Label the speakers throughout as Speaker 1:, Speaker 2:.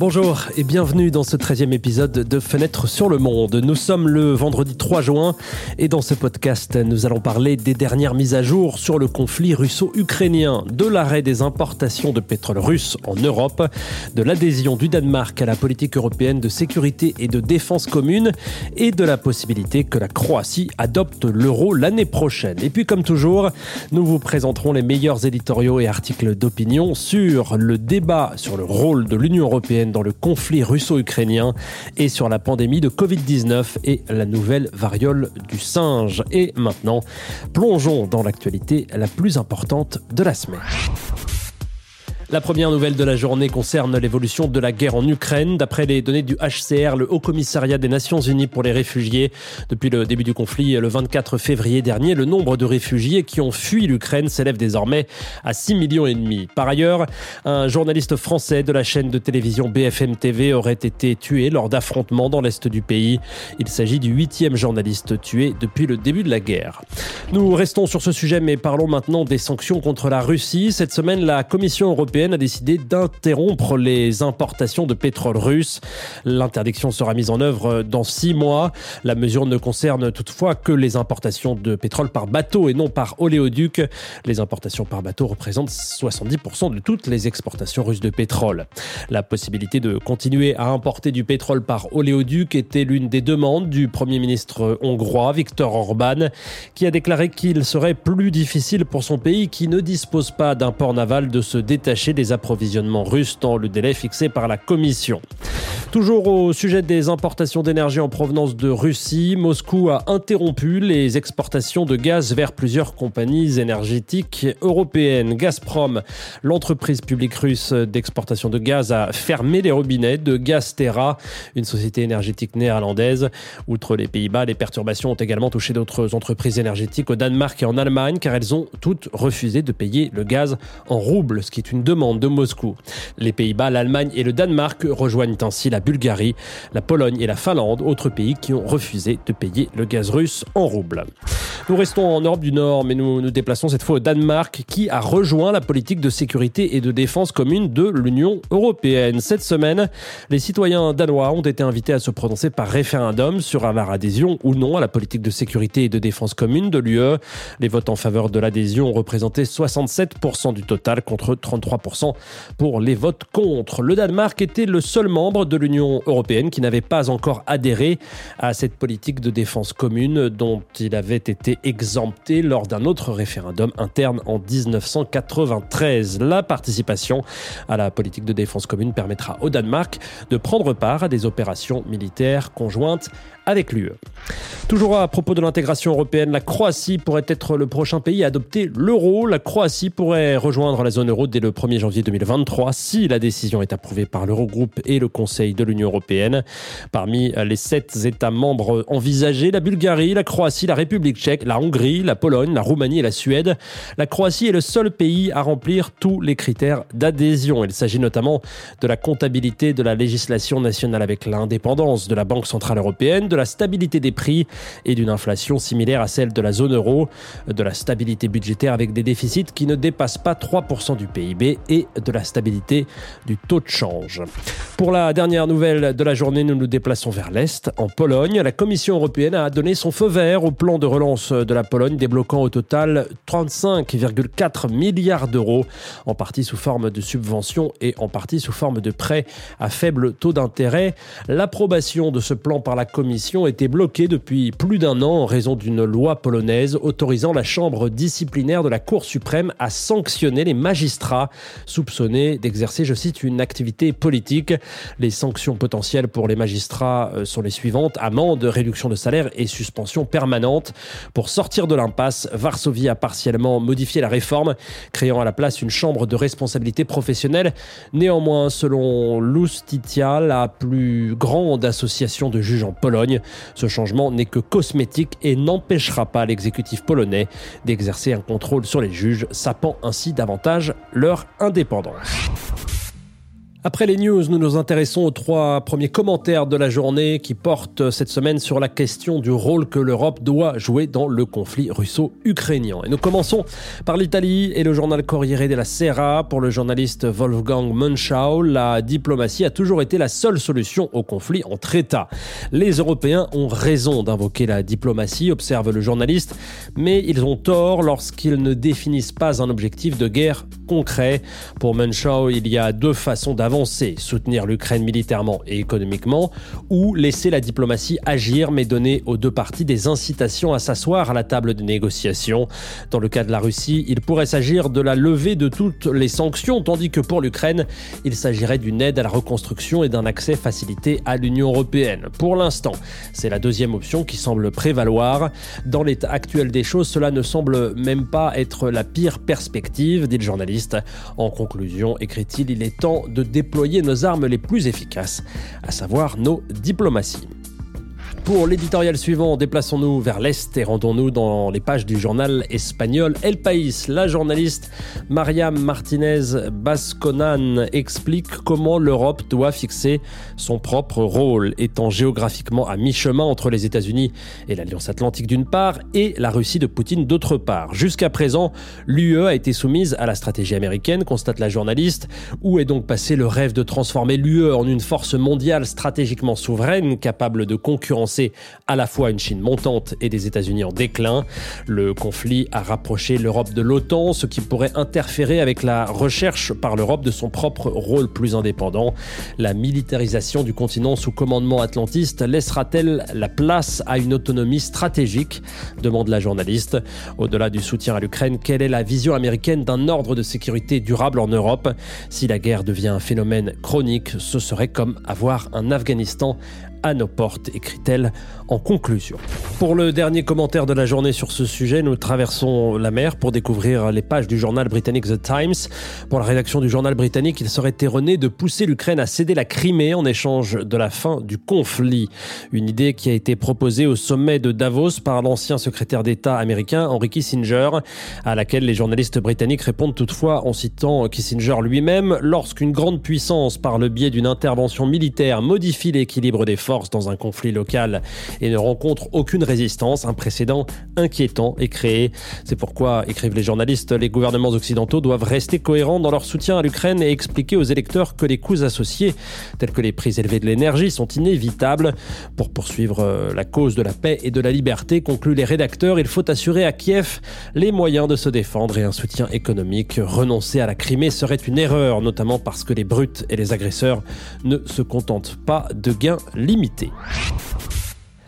Speaker 1: Bonjour et bienvenue dans ce 13e épisode de Fenêtre sur le Monde. Nous sommes le vendredi 3 juin et dans ce podcast, nous allons parler des dernières mises à jour sur le conflit russo-ukrainien, de l'arrêt des importations de pétrole russe en Europe, de l'adhésion du Danemark à la politique européenne de sécurité et de défense commune et de la possibilité que la Croatie adopte l'euro l'année prochaine. Et puis comme toujours, nous vous présenterons les meilleurs éditoriaux et articles d'opinion sur le débat sur le rôle de l'Union européenne dans le conflit russo-ukrainien et sur la pandémie de Covid-19 et la nouvelle variole du singe. Et maintenant, plongeons dans l'actualité la plus importante de la semaine. La première nouvelle de la journée concerne l'évolution de la guerre en Ukraine. D'après les données du HCR, le Haut Commissariat des Nations Unies pour les réfugiés, depuis le début du conflit le 24 février dernier, le nombre de réfugiés qui ont fui l'Ukraine s'élève désormais à 6 millions et demi. Par ailleurs, un journaliste français de la chaîne de télévision BFM TV aurait été tué lors d'affrontements dans l'est du pays. Il s'agit du huitième journaliste tué depuis le début de la guerre. Nous restons sur ce sujet, mais parlons maintenant des sanctions contre la Russie. Cette semaine, la Commission européenne a décidé d'interrompre les importations de pétrole russe. L'interdiction sera mise en œuvre dans six mois. La mesure ne concerne toutefois que les importations de pétrole par bateau et non par oléoduc. Les importations par bateau représentent 70% de toutes les exportations russes de pétrole. La possibilité de continuer à importer du pétrole par oléoduc était l'une des demandes du Premier ministre hongrois Viktor Orban, qui a déclaré qu'il serait plus difficile pour son pays qui ne dispose pas d'un port naval de se détacher des approvisionnements russes dans le délai fixé par la Commission. Toujours au sujet des importations d'énergie en provenance de Russie, Moscou a interrompu les exportations de gaz vers plusieurs compagnies énergétiques européennes. Gazprom, l'entreprise publique russe d'exportation de gaz, a fermé les robinets de Gaztera, une société énergétique néerlandaise. Outre les Pays-Bas, les perturbations ont également touché d'autres entreprises énergétiques au Danemark et en Allemagne, car elles ont toutes refusé de payer le gaz en roubles, ce qui est une demande de Moscou. Les Pays-Bas, l'Allemagne et le Danemark rejoignent ainsi la Bulgarie, la Pologne et la Finlande, autres pays qui ont refusé de payer le gaz russe en roubles. Nous restons en Europe du Nord, mais nous nous déplaçons cette fois au Danemark, qui a rejoint la politique de sécurité et de défense commune de l'Union européenne. Cette semaine, les citoyens danois ont été invités à se prononcer par référendum sur leur adhésion ou non à la politique de sécurité et de défense commune de l'UE. Les votes en faveur de l'adhésion ont représenté 67% du total contre 33% pour les votes contre. Le Danemark était le seul membre de l'Union européenne qui n'avait pas encore adhéré à cette politique de défense commune dont il avait été exempté lors d'un autre référendum interne en 1993. La participation à la politique de défense commune permettra au Danemark de prendre part à des opérations militaires conjointes avec l'UE. Toujours à propos de l'intégration européenne, la Croatie pourrait être le prochain pays à adopter l'euro. La Croatie pourrait rejoindre la zone euro dès le 1er janvier 2023 si la décision est approuvée par l'Eurogroupe et le Conseil de l'Union européenne. Parmi les sept États membres envisagés, la Bulgarie, la Croatie, la République tchèque, la Hongrie, la Pologne, la Roumanie et la Suède. La Croatie est le seul pays à remplir tous les critères d'adhésion. Il s'agit notamment de la comptabilité de la législation nationale avec l'indépendance de la Banque centrale européenne, de la stabilité des prix et d'une inflation similaire à celle de la zone euro, de la stabilité budgétaire avec des déficits qui ne dépassent pas 3% du PIB et de la stabilité du taux de change. Pour la dernière nouvelle de la journée, nous nous déplaçons vers l'Est, en Pologne. La Commission européenne a donné son feu vert au plan de relance de la Pologne, débloquant au total 35,4 milliards d'euros, en partie sous forme de subventions et en partie sous forme de prêts à faible taux d'intérêt. L'approbation de ce plan par la Commission était bloquée depuis plus d'un an en raison d'une loi polonaise autorisant la Chambre disciplinaire de la Cour suprême à sanctionner les magistrats soupçonnés d'exercer, je cite, une activité politique. Les sanctions potentielles pour les magistrats euh, sont les suivantes amende, réduction de salaire et suspension permanente. Pour sortir de l'impasse, Varsovie a partiellement modifié la réforme, créant à la place une chambre de responsabilité professionnelle. Néanmoins, selon l'Ustitia, la plus grande association de juges en Pologne, ce changement n'est que cosmétique et n'empêchera pas l'exécutif polonais d'exercer un contrôle sur les juges, sapant ainsi davantage leur indépendance. Après les news, nous nous intéressons aux trois premiers commentaires de la journée qui portent cette semaine sur la question du rôle que l'Europe doit jouer dans le conflit russo-ukrainien. Et nous commençons par l'Italie et le journal Corriere della Sera. Pour le journaliste Wolfgang Munchau, la diplomatie a toujours été la seule solution au conflit entre États. Les Européens ont raison d'invoquer la diplomatie, observe le journaliste, mais ils ont tort lorsqu'ils ne définissent pas un objectif de guerre concret. Pour Munchau, il y a deux façons d'avancer soutenir l'Ukraine militairement et économiquement, ou laisser la diplomatie agir mais donner aux deux parties des incitations à s'asseoir à la table de négociation. Dans le cas de la Russie, il pourrait s'agir de la levée de toutes les sanctions, tandis que pour l'Ukraine, il s'agirait d'une aide à la reconstruction et d'un accès facilité à l'Union européenne. Pour l'instant, c'est la deuxième option qui semble prévaloir. Dans l'état actuel des choses, cela ne semble même pas être la pire perspective, dit le journaliste. En conclusion, écrit-il, il est temps de déployer nos armes les plus efficaces, à savoir nos diplomaties. Pour l'éditorial suivant, déplaçons-nous vers l'Est et rendons-nous dans les pages du journal espagnol El País. La journaliste Mariam Martinez Basconan explique comment l'Europe doit fixer son propre rôle, étant géographiquement à mi-chemin entre les États-Unis et l'Alliance Atlantique d'une part et la Russie de Poutine d'autre part. Jusqu'à présent, l'UE a été soumise à la stratégie américaine, constate la journaliste. Où est donc passé le rêve de transformer l'UE en une force mondiale stratégiquement souveraine, capable de concurrencer à la fois une Chine montante et des États-Unis en déclin. Le conflit a rapproché l'Europe de l'OTAN, ce qui pourrait interférer avec la recherche par l'Europe de son propre rôle plus indépendant. La militarisation du continent sous commandement atlantiste laissera-t-elle la place à une autonomie stratégique? demande la journaliste. Au-delà du soutien à l'Ukraine, quelle est la vision américaine d'un ordre de sécurité durable en Europe? Si la guerre devient un phénomène chronique, ce serait comme avoir un Afghanistan à nos portes, écrit-elle en conclusion. Pour le dernier commentaire de la journée sur ce sujet, nous traversons la mer pour découvrir les pages du journal britannique The Times. Pour la rédaction du journal britannique, il serait erroné de pousser l'Ukraine à céder la Crimée en échange de la fin du conflit. Une idée qui a été proposée au sommet de Davos par l'ancien secrétaire d'État américain Henry Kissinger, à laquelle les journalistes britanniques répondent toutefois en citant Kissinger lui-même, lorsqu'une grande puissance, par le biais d'une intervention militaire, modifie l'équilibre des forces, dans un conflit local et ne rencontre aucune résistance, un précédent inquiétant est créé. C'est pourquoi, écrivent les journalistes, les gouvernements occidentaux doivent rester cohérents dans leur soutien à l'Ukraine et expliquer aux électeurs que les coûts associés, tels que les prix élevés de l'énergie, sont inévitables. Pour poursuivre euh, la cause de la paix et de la liberté, concluent les rédacteurs, il faut assurer à Kiev les moyens de se défendre et un soutien économique. Renoncer à la Crimée serait une erreur, notamment parce que les brutes et les agresseurs ne se contentent pas de gains limités limitée.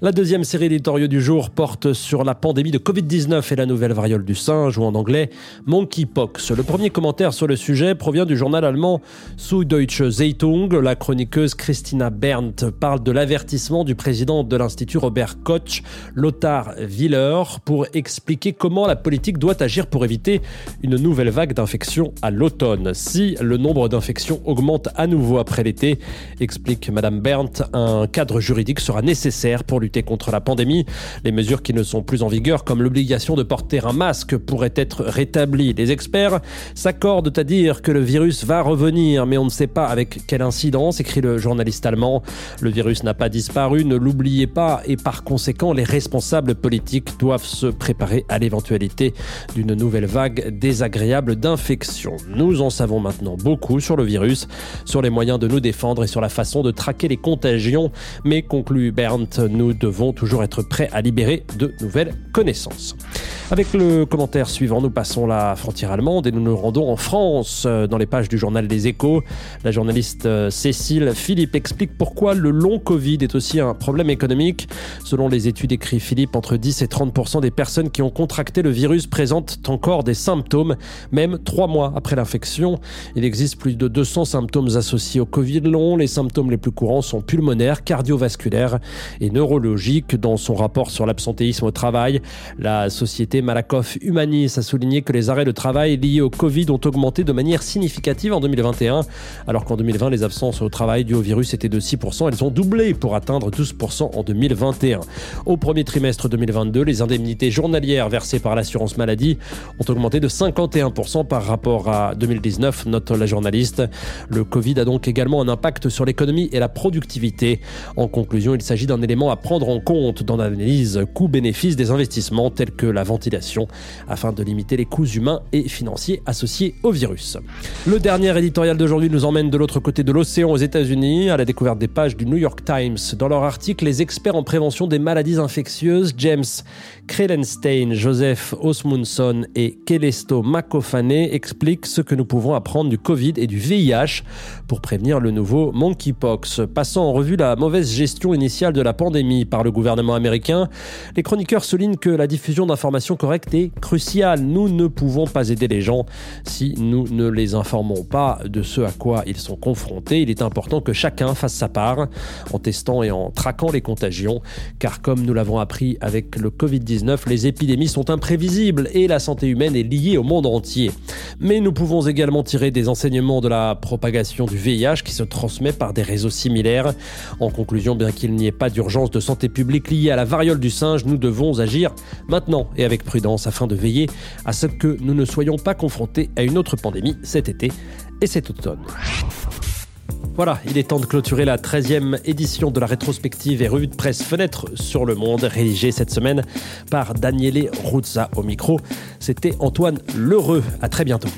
Speaker 1: La deuxième série éditoriaux du jour porte sur la pandémie de Covid-19 et la nouvelle variole du singe, ou en anglais monkeypox. Le premier commentaire sur le sujet provient du journal allemand Süddeutsche Zeitung. La chroniqueuse Christina Berndt parle de l'avertissement du président de l'Institut Robert Koch, Lothar Wieler, pour expliquer comment la politique doit agir pour éviter une nouvelle vague d'infections à l'automne. Si le nombre d'infections augmente à nouveau après l'été, explique Madame Berndt, un cadre juridique sera nécessaire pour lui contre la pandémie. Les mesures qui ne sont plus en vigueur, comme l'obligation de porter un masque, pourraient être rétablies. Les experts s'accordent à dire que le virus va revenir, mais on ne sait pas avec quelle incidence, écrit le journaliste allemand. Le virus n'a pas disparu, ne l'oubliez pas, et par conséquent, les responsables politiques doivent se préparer à l'éventualité d'une nouvelle vague désagréable d'infection. Nous en savons maintenant beaucoup sur le virus, sur les moyens de nous défendre et sur la façon de traquer les contagions, mais conclut Berndt, nous devons toujours être prêts à libérer de nouvelles connaissances. Avec le commentaire suivant, nous passons la frontière allemande et nous nous rendons en France. Euh, dans les pages du journal des échos, la journaliste euh, Cécile Philippe explique pourquoi le long Covid est aussi un problème économique. Selon les études écrit Philippe, entre 10 et 30% des personnes qui ont contracté le virus présentent encore des symptômes, même trois mois après l'infection. Il existe plus de 200 symptômes associés au Covid long. Les symptômes les plus courants sont pulmonaires, cardiovasculaires et neurologiques. Dans son rapport sur l'absentéisme au travail, la société Malakoff Humanis a souligné que les arrêts de travail liés au Covid ont augmenté de manière significative en 2021, alors qu'en 2020, les absences au travail dues au virus étaient de 6%. Elles ont doublé pour atteindre 12% en 2021. Au premier trimestre 2022, les indemnités journalières versées par l'assurance maladie ont augmenté de 51% par rapport à 2019, note la journaliste. Le Covid a donc également un impact sur l'économie et la productivité. En conclusion, il s'agit d'un élément à prendre en compte dans l'analyse coût-bénéfice des investissements tels que la ventilation afin de limiter les coûts humains et financiers associés au virus. Le dernier éditorial d'aujourd'hui nous emmène de l'autre côté de l'océan aux États-Unis à la découverte des pages du New York Times. Dans leur article, les experts en prévention des maladies infectieuses, James Krelenstein, Joseph Osmundson et Kelesto Makofane expliquent ce que nous pouvons apprendre du Covid et du VIH pour prévenir le nouveau monkeypox. Passant en revue la mauvaise gestion initiale de la pandémie par le gouvernement américain, les chroniqueurs soulignent que la diffusion d'informations correctes est cruciale. Nous ne pouvons pas aider les gens si nous ne les informons pas de ce à quoi ils sont confrontés. Il est important que chacun fasse sa part en testant et en traquant les contagions, car comme nous l'avons appris avec le Covid-19, les épidémies sont imprévisibles et la santé humaine est liée au monde entier. Mais nous pouvons également tirer des enseignements de la propagation du VIH qui se transmet par des réseaux similaires. En conclusion, bien qu'il n'y ait pas d'urgence de santé publique liée à la variole du singe, nous devons agir maintenant et avec prudence afin de veiller à ce que nous ne soyons pas confrontés à une autre pandémie cet été et cet automne. Voilà, il est temps de clôturer la 13e édition de la rétrospective et revue de presse Fenêtre sur le monde, rédigée cette semaine par Daniele Ruzza au micro. C'était Antoine Lheureux. À très bientôt.